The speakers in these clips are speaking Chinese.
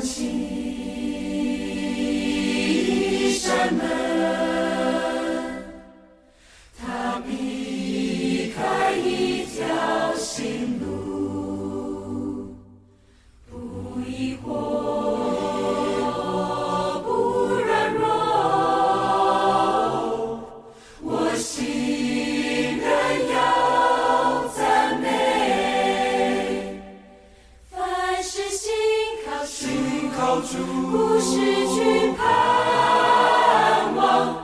心。主，不失去盼望，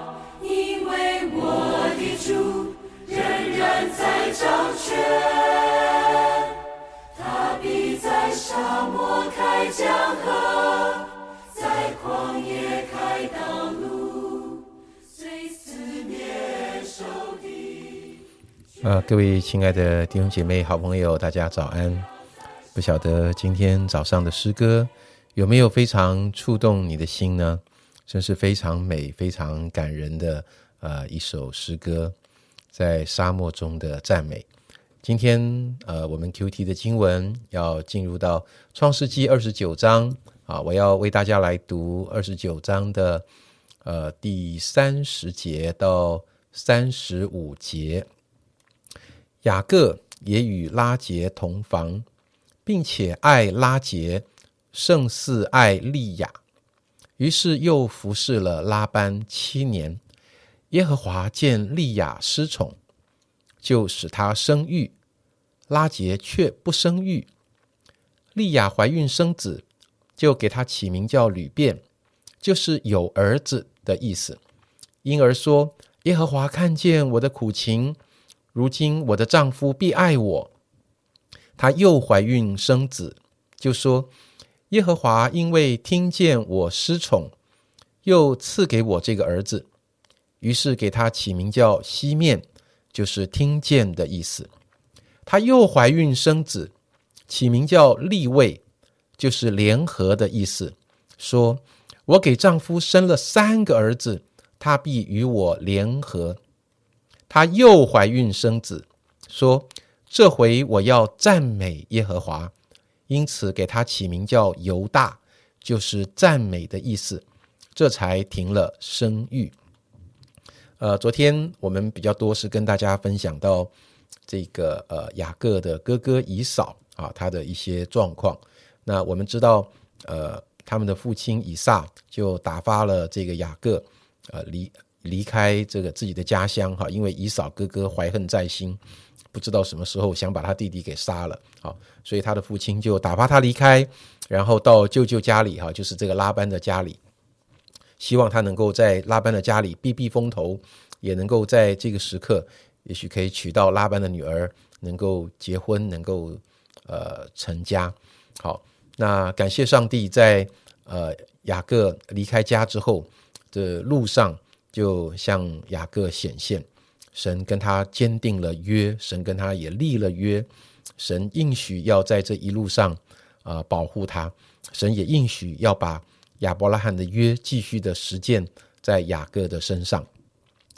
因为我的主仍然在掌权。他必在沙漠开江河，在旷野开道路，虽四面受敌。啊，各位亲爱的弟兄姐妹、好朋友，大家早安。不晓得今天早上的诗歌有没有非常触动你的心呢？真是非常美、非常感人的呃一首诗歌，在沙漠中的赞美。今天呃，我们 Q T 的经文要进入到创世纪二十九章啊，我要为大家来读二十九章的呃第三十节到三十五节。雅各也与拉结同房，并且爱拉结胜似爱利亚，于是又服侍了拉班七年。耶和华见利亚失宠，就使她生育，拉结却不生育。利亚怀孕生子，就给她起名叫吕便，就是有儿子的意思。因而说：耶和华看见我的苦情。如今我的丈夫必爱我。她又怀孕生子，就说：耶和华因为听见我失宠，又赐给我这个儿子，于是给他起名叫西面，就是听见的意思。她又怀孕生子，起名叫利位，就是联合的意思。说：我给丈夫生了三个儿子，他必与我联合。她又怀孕生子，说：“这回我要赞美耶和华，因此给他起名叫犹大，就是赞美的意思。”这才停了生育。呃，昨天我们比较多是跟大家分享到这个呃雅各的哥哥以扫啊，他的一些状况。那我们知道，呃，他们的父亲以撒就打发了这个雅各，呃离。离开这个自己的家乡哈，因为以嫂哥哥怀恨在心，不知道什么时候想把他弟弟给杀了，好，所以他的父亲就打发他离开，然后到舅舅家里哈，就是这个拉班的家里，希望他能够在拉班的家里避避风头，也能够在这个时刻，也许可以娶到拉班的女儿，能够结婚，能够呃成家。好，那感谢上帝，在呃雅各离开家之后的路上。就向雅各显现，神跟他坚定了约，神跟他也立了约，神应许要在这一路上啊保护他，神也应许要把亚伯拉罕的约继续的实践在雅各的身上。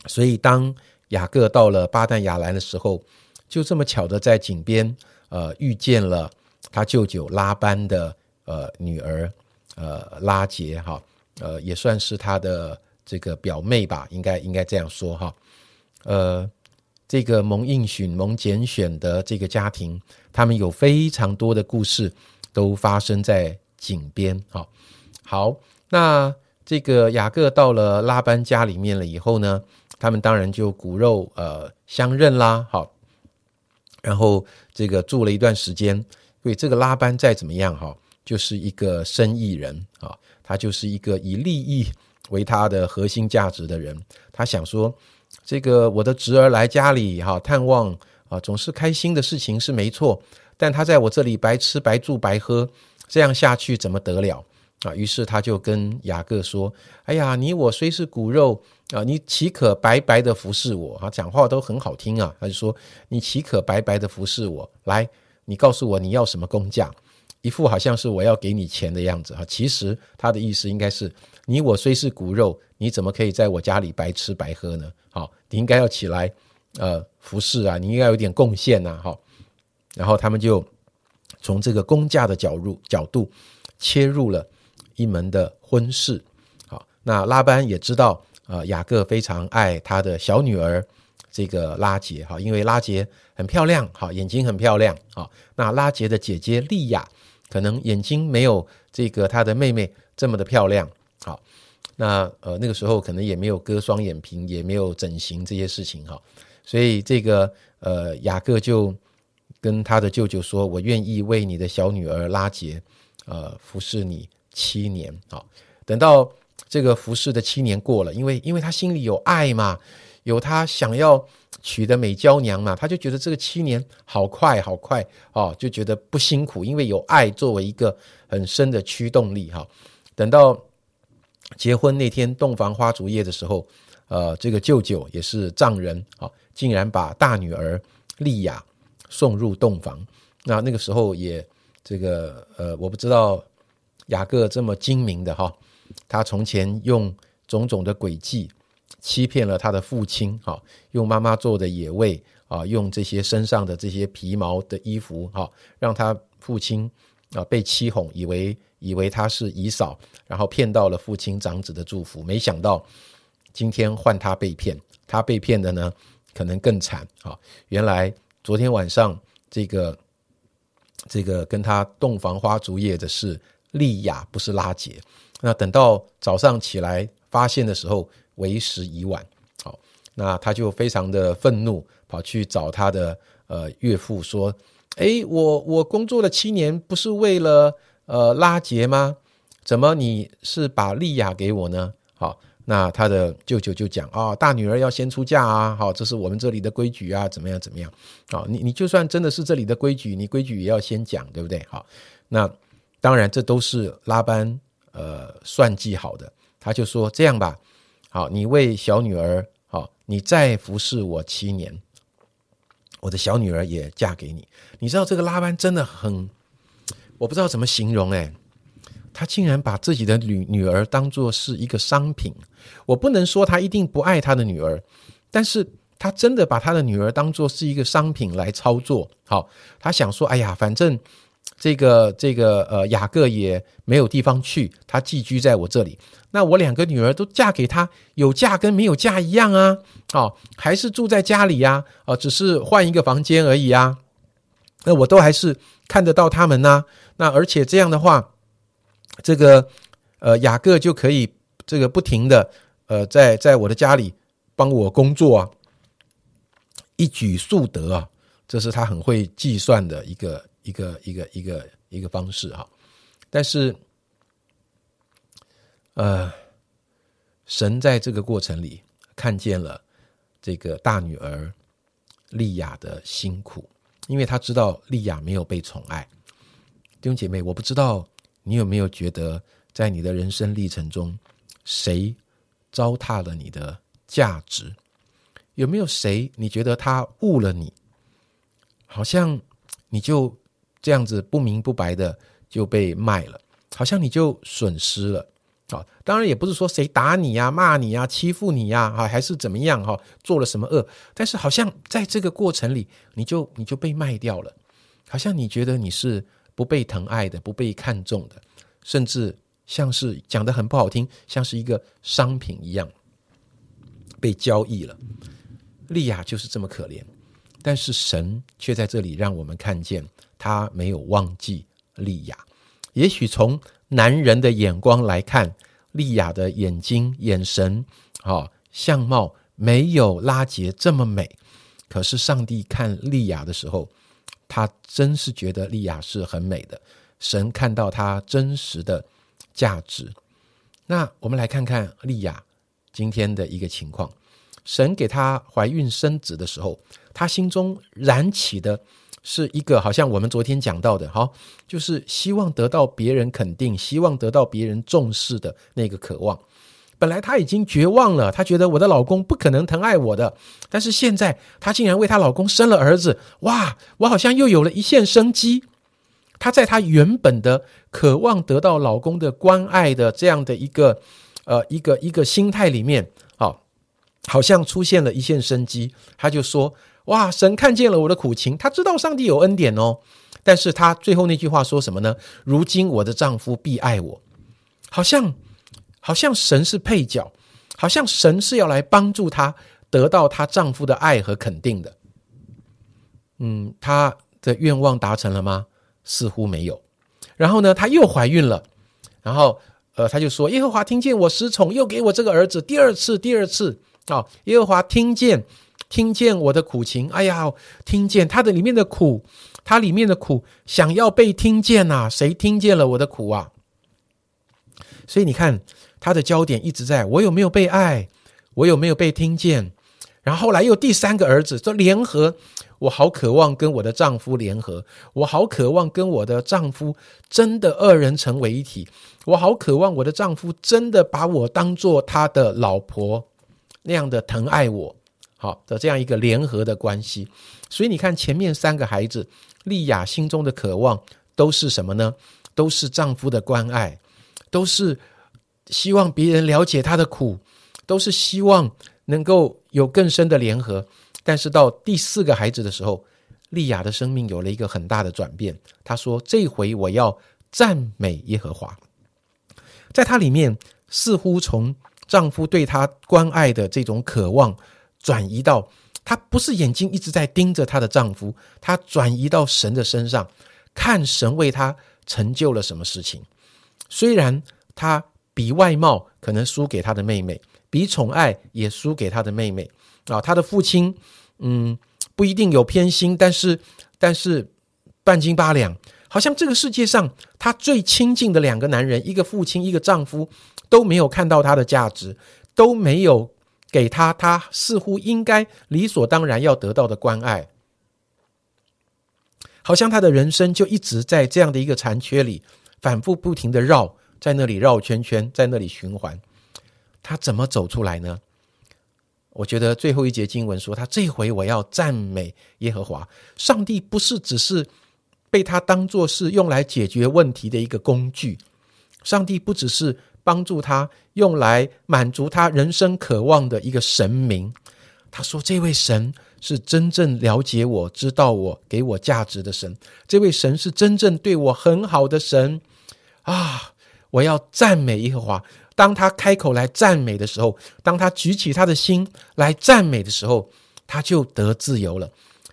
所以当雅各到了巴旦亚兰的时候，就这么巧的在井边呃遇见了他舅舅拉班的呃女儿呃拉杰哈呃也算是他的。这个表妹吧，应该应该这样说哈。呃，这个蒙应许、蒙拣选的这个家庭，他们有非常多的故事，都发生在井边。哈，好，那这个雅各到了拉班家里面了以后呢，他们当然就骨肉呃相认啦。好，然后这个住了一段时间，所以这个拉班再怎么样哈，就是一个生意人啊，他就是一个以利益。为他的核心价值的人，他想说：这个我的侄儿来家里哈探望啊，总是开心的事情是没错。但他在我这里白吃白住白喝，这样下去怎么得了啊？于是他就跟雅各说：“哎呀，你我虽是骨肉啊，你岂可白白的服侍我？啊，讲话都很好听啊。”他就说：“你岂可白白的服侍我？来，你告诉我你要什么工价？一副好像是我要给你钱的样子哈。其实他的意思应该是。”你我虽是骨肉，你怎么可以在我家里白吃白喝呢？好，你应该要起来，呃，服侍啊，你应该有点贡献呐，好。然后他们就从这个公价的角入角度切入了一门的婚事。好，那拉班也知道，呃，雅各非常爱他的小女儿这个拉杰，哈，因为拉杰很漂亮，好，眼睛很漂亮，好，那拉杰的姐姐利亚可能眼睛没有这个她的妹妹这么的漂亮，那呃那个时候可能也没有割双眼皮，也没有整形这些事情，哈，所以这个呃雅各就跟他的舅舅说：“我愿意为你的小女儿拉杰，呃，服侍你七年，好，等到。”这个服侍的七年过了，因为因为他心里有爱嘛，有他想要娶的美娇娘嘛，他就觉得这个七年好快好快哦，就觉得不辛苦，因为有爱作为一个很深的驱动力哈。等到结婚那天洞房花烛夜的时候，呃，这个舅舅也是丈人啊，竟然把大女儿丽亚送入洞房。那那个时候也这个呃，我不知道雅各这么精明的哈。他从前用种种的诡计欺骗了他的父亲，哈，用妈妈做的野味啊，用这些身上的这些皮毛的衣服，哈，让他父亲啊被欺哄，以为以为他是姨嫂，然后骗到了父亲长子的祝福，没想到今天换他被骗，他被骗的呢可能更惨啊！原来昨天晚上这个这个跟他洞房花烛夜的是丽雅，不是拉杰。那等到早上起来发现的时候，为时已晚。好，那他就非常的愤怒，跑去找他的呃岳父说：“哎，我我工作了七年，不是为了呃拉杰吗？怎么你是把利亚给我呢？”好，那他的舅舅就讲：“啊，大女儿要先出嫁啊，好，这是我们这里的规矩啊，怎么样怎么样？好，你你就算真的是这里的规矩，你规矩也要先讲，对不对？好，那当然这都是拉班。”呃，算计好的，他就说这样吧，好，你为小女儿好，你再服侍我七年，我的小女儿也嫁给你。你知道这个拉班真的很，我不知道怎么形容哎，他竟然把自己的女女儿当做是一个商品。我不能说他一定不爱他的女儿，但是他真的把他的女儿当做是一个商品来操作。好，他想说，哎呀，反正。这个这个呃，雅各也没有地方去，他寄居在我这里。那我两个女儿都嫁给他，有嫁跟没有嫁一样啊，哦，还是住在家里呀，哦，只是换一个房间而已啊。那我都还是看得到他们呐。那而且这样的话，这个呃，雅各就可以这个不停的呃，在在我的家里帮我工作啊，一举数得啊，这是他很会计算的一个。一个一个一个一个方式哈，但是，呃，神在这个过程里看见了这个大女儿丽亚的辛苦，因为他知道丽亚没有被宠爱。弟兄姐妹，我不知道你有没有觉得，在你的人生历程中，谁糟蹋了你的价值？有没有谁你觉得他误了你？好像你就。这样子不明不白的就被卖了，好像你就损失了啊！当然也不是说谁打你呀、骂你呀、欺负你呀，哈，还是怎么样哈，做了什么恶？但是好像在这个过程里，你就你就被卖掉了，好像你觉得你是不被疼爱的、不被看重的，甚至像是讲的很不好听，像是一个商品一样被交易了。利亚就是这么可怜，但是神却在这里让我们看见。他没有忘记利亚，也许从男人的眼光来看，丽亚的眼睛、眼神、啊相貌没有拉杰这么美。可是上帝看丽亚的时候，他真是觉得丽亚是很美的。神看到她真实的价值。那我们来看看丽亚今天的一个情况。神给她怀孕生子的时候，她心中燃起的。是一个好像我们昨天讲到的，好，就是希望得到别人肯定，希望得到别人重视的那个渴望。本来她已经绝望了，她觉得我的老公不可能疼爱我的，但是现在她竟然为她老公生了儿子，哇，我好像又有了一线生机。她在她原本的渴望得到老公的关爱的这样的一个呃一个一个心态里面，好，好像出现了一线生机。她就说。哇！神看见了我的苦情，他知道上帝有恩典哦。但是他最后那句话说什么呢？如今我的丈夫必爱我。好像好像神是配角，好像神是要来帮助她得到她丈夫的爱和肯定的。嗯，她的愿望达成了吗？似乎没有。然后呢，她又怀孕了，然后呃，她就说：“耶和华听见我失宠，又给我这个儿子。”第二次，第二次啊，耶和华听见听见我的苦情，哎呀，听见他的里面的苦，他里面的苦想要被听见呐，谁听见了我的苦啊？所以你看，他的焦点一直在我有没有被爱，我有没有被听见。然后后来又第三个儿子，说联合，我好渴望跟我的丈夫联合，我好渴望跟我的丈夫真的二人成为一体，我好渴望我的丈夫真的把我当做他的老婆那样的疼爱我，好的这样一个联合的关系。所以你看前面三个孩子，丽亚心中的渴望都是什么呢？都是丈夫的关爱。都是希望别人了解她的苦，都是希望能够有更深的联合。但是到第四个孩子的时候，丽亚的生命有了一个很大的转变。她说：“这回我要赞美耶和华。”在她里面，似乎从丈夫对她关爱的这种渴望，转移到她不是眼睛一直在盯着她的丈夫，她转移到神的身上，看神为她成就了什么事情。虽然他比外貌可能输给他的妹妹，比宠爱也输给他的妹妹啊，他的父亲嗯不一定有偏心，但是但是半斤八两，好像这个世界上他最亲近的两个男人，一个父亲，一个丈夫，都没有看到他的价值，都没有给他他似乎应该理所当然要得到的关爱，好像他的人生就一直在这样的一个残缺里。反复不停的绕，在那里绕圈圈，在那里循环，他怎么走出来呢？我觉得最后一节经文说，他这回我要赞美耶和华，上帝不是只是被他当做是用来解决问题的一个工具，上帝不只是帮助他用来满足他人生渴望的一个神明。他说，这位神是真正了解我、知道我、给我价值的神，这位神是真正对我很好的神。啊！我要赞美耶和华。当他开口来赞美的时候，当他举起他的心来赞美的时候，他就得自由了。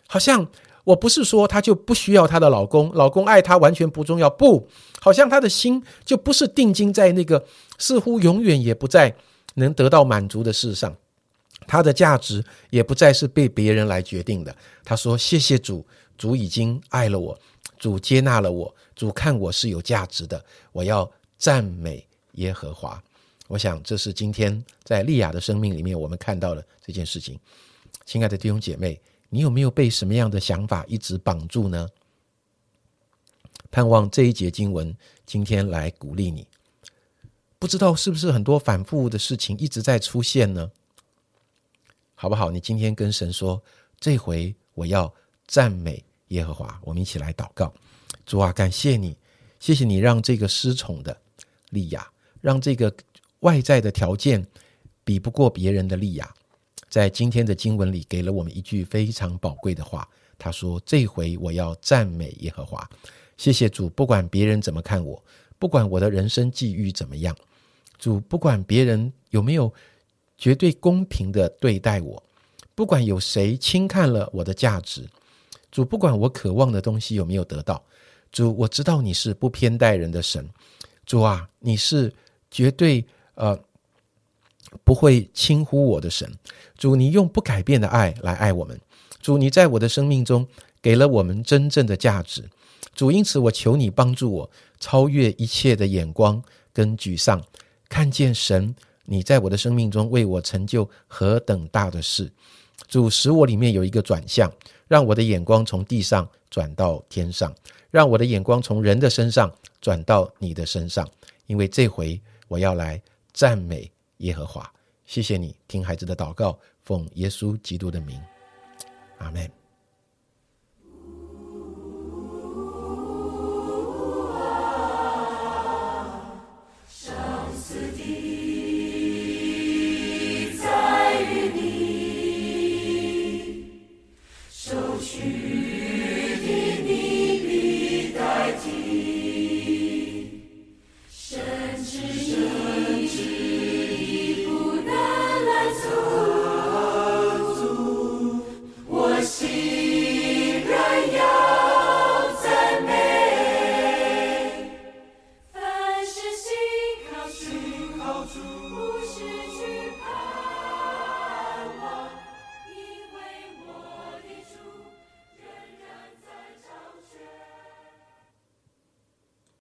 好像我不是说他就不需要他的老公，老公爱他完全不重要。不，好像他的心就不是定睛在那个似乎永远也不再能得到满足的事上。他的价值也不再是被别人来决定的。他说：“谢谢主，主已经爱了我，主接纳了我。”主看我是有价值的，我要赞美耶和华。我想这是今天在利亚的生命里面我们看到的这件事情。亲爱的弟兄姐妹，你有没有被什么样的想法一直绑住呢？盼望这一节经文今天来鼓励你。不知道是不是很多反复的事情一直在出现呢？好不好？你今天跟神说，这回我要赞美耶和华。我们一起来祷告。主啊，感谢你，谢谢你让这个失宠的利亚，让这个外在的条件比不过别人的利亚，在今天的经文里给了我们一句非常宝贵的话。他说：“这回我要赞美耶和华。”谢谢主，不管别人怎么看我，不管我的人生际遇怎么样，主不管别人有没有绝对公平的对待我，不管有谁轻看了我的价值，主不管我渴望的东西有没有得到。主，我知道你是不偏待人的神，主啊，你是绝对呃不会轻忽我的神。主，你用不改变的爱来爱我们。主，你在我的生命中给了我们真正的价值。主，因此我求你帮助我超越一切的眼光跟沮丧，看见神你在我的生命中为我成就何等大的事。主，使我里面有一个转向，让我的眼光从地上转到天上。让我的眼光从人的身上转到你的身上，因为这回我要来赞美耶和华。谢谢你听孩子的祷告，奉耶稣基督的名，阿门。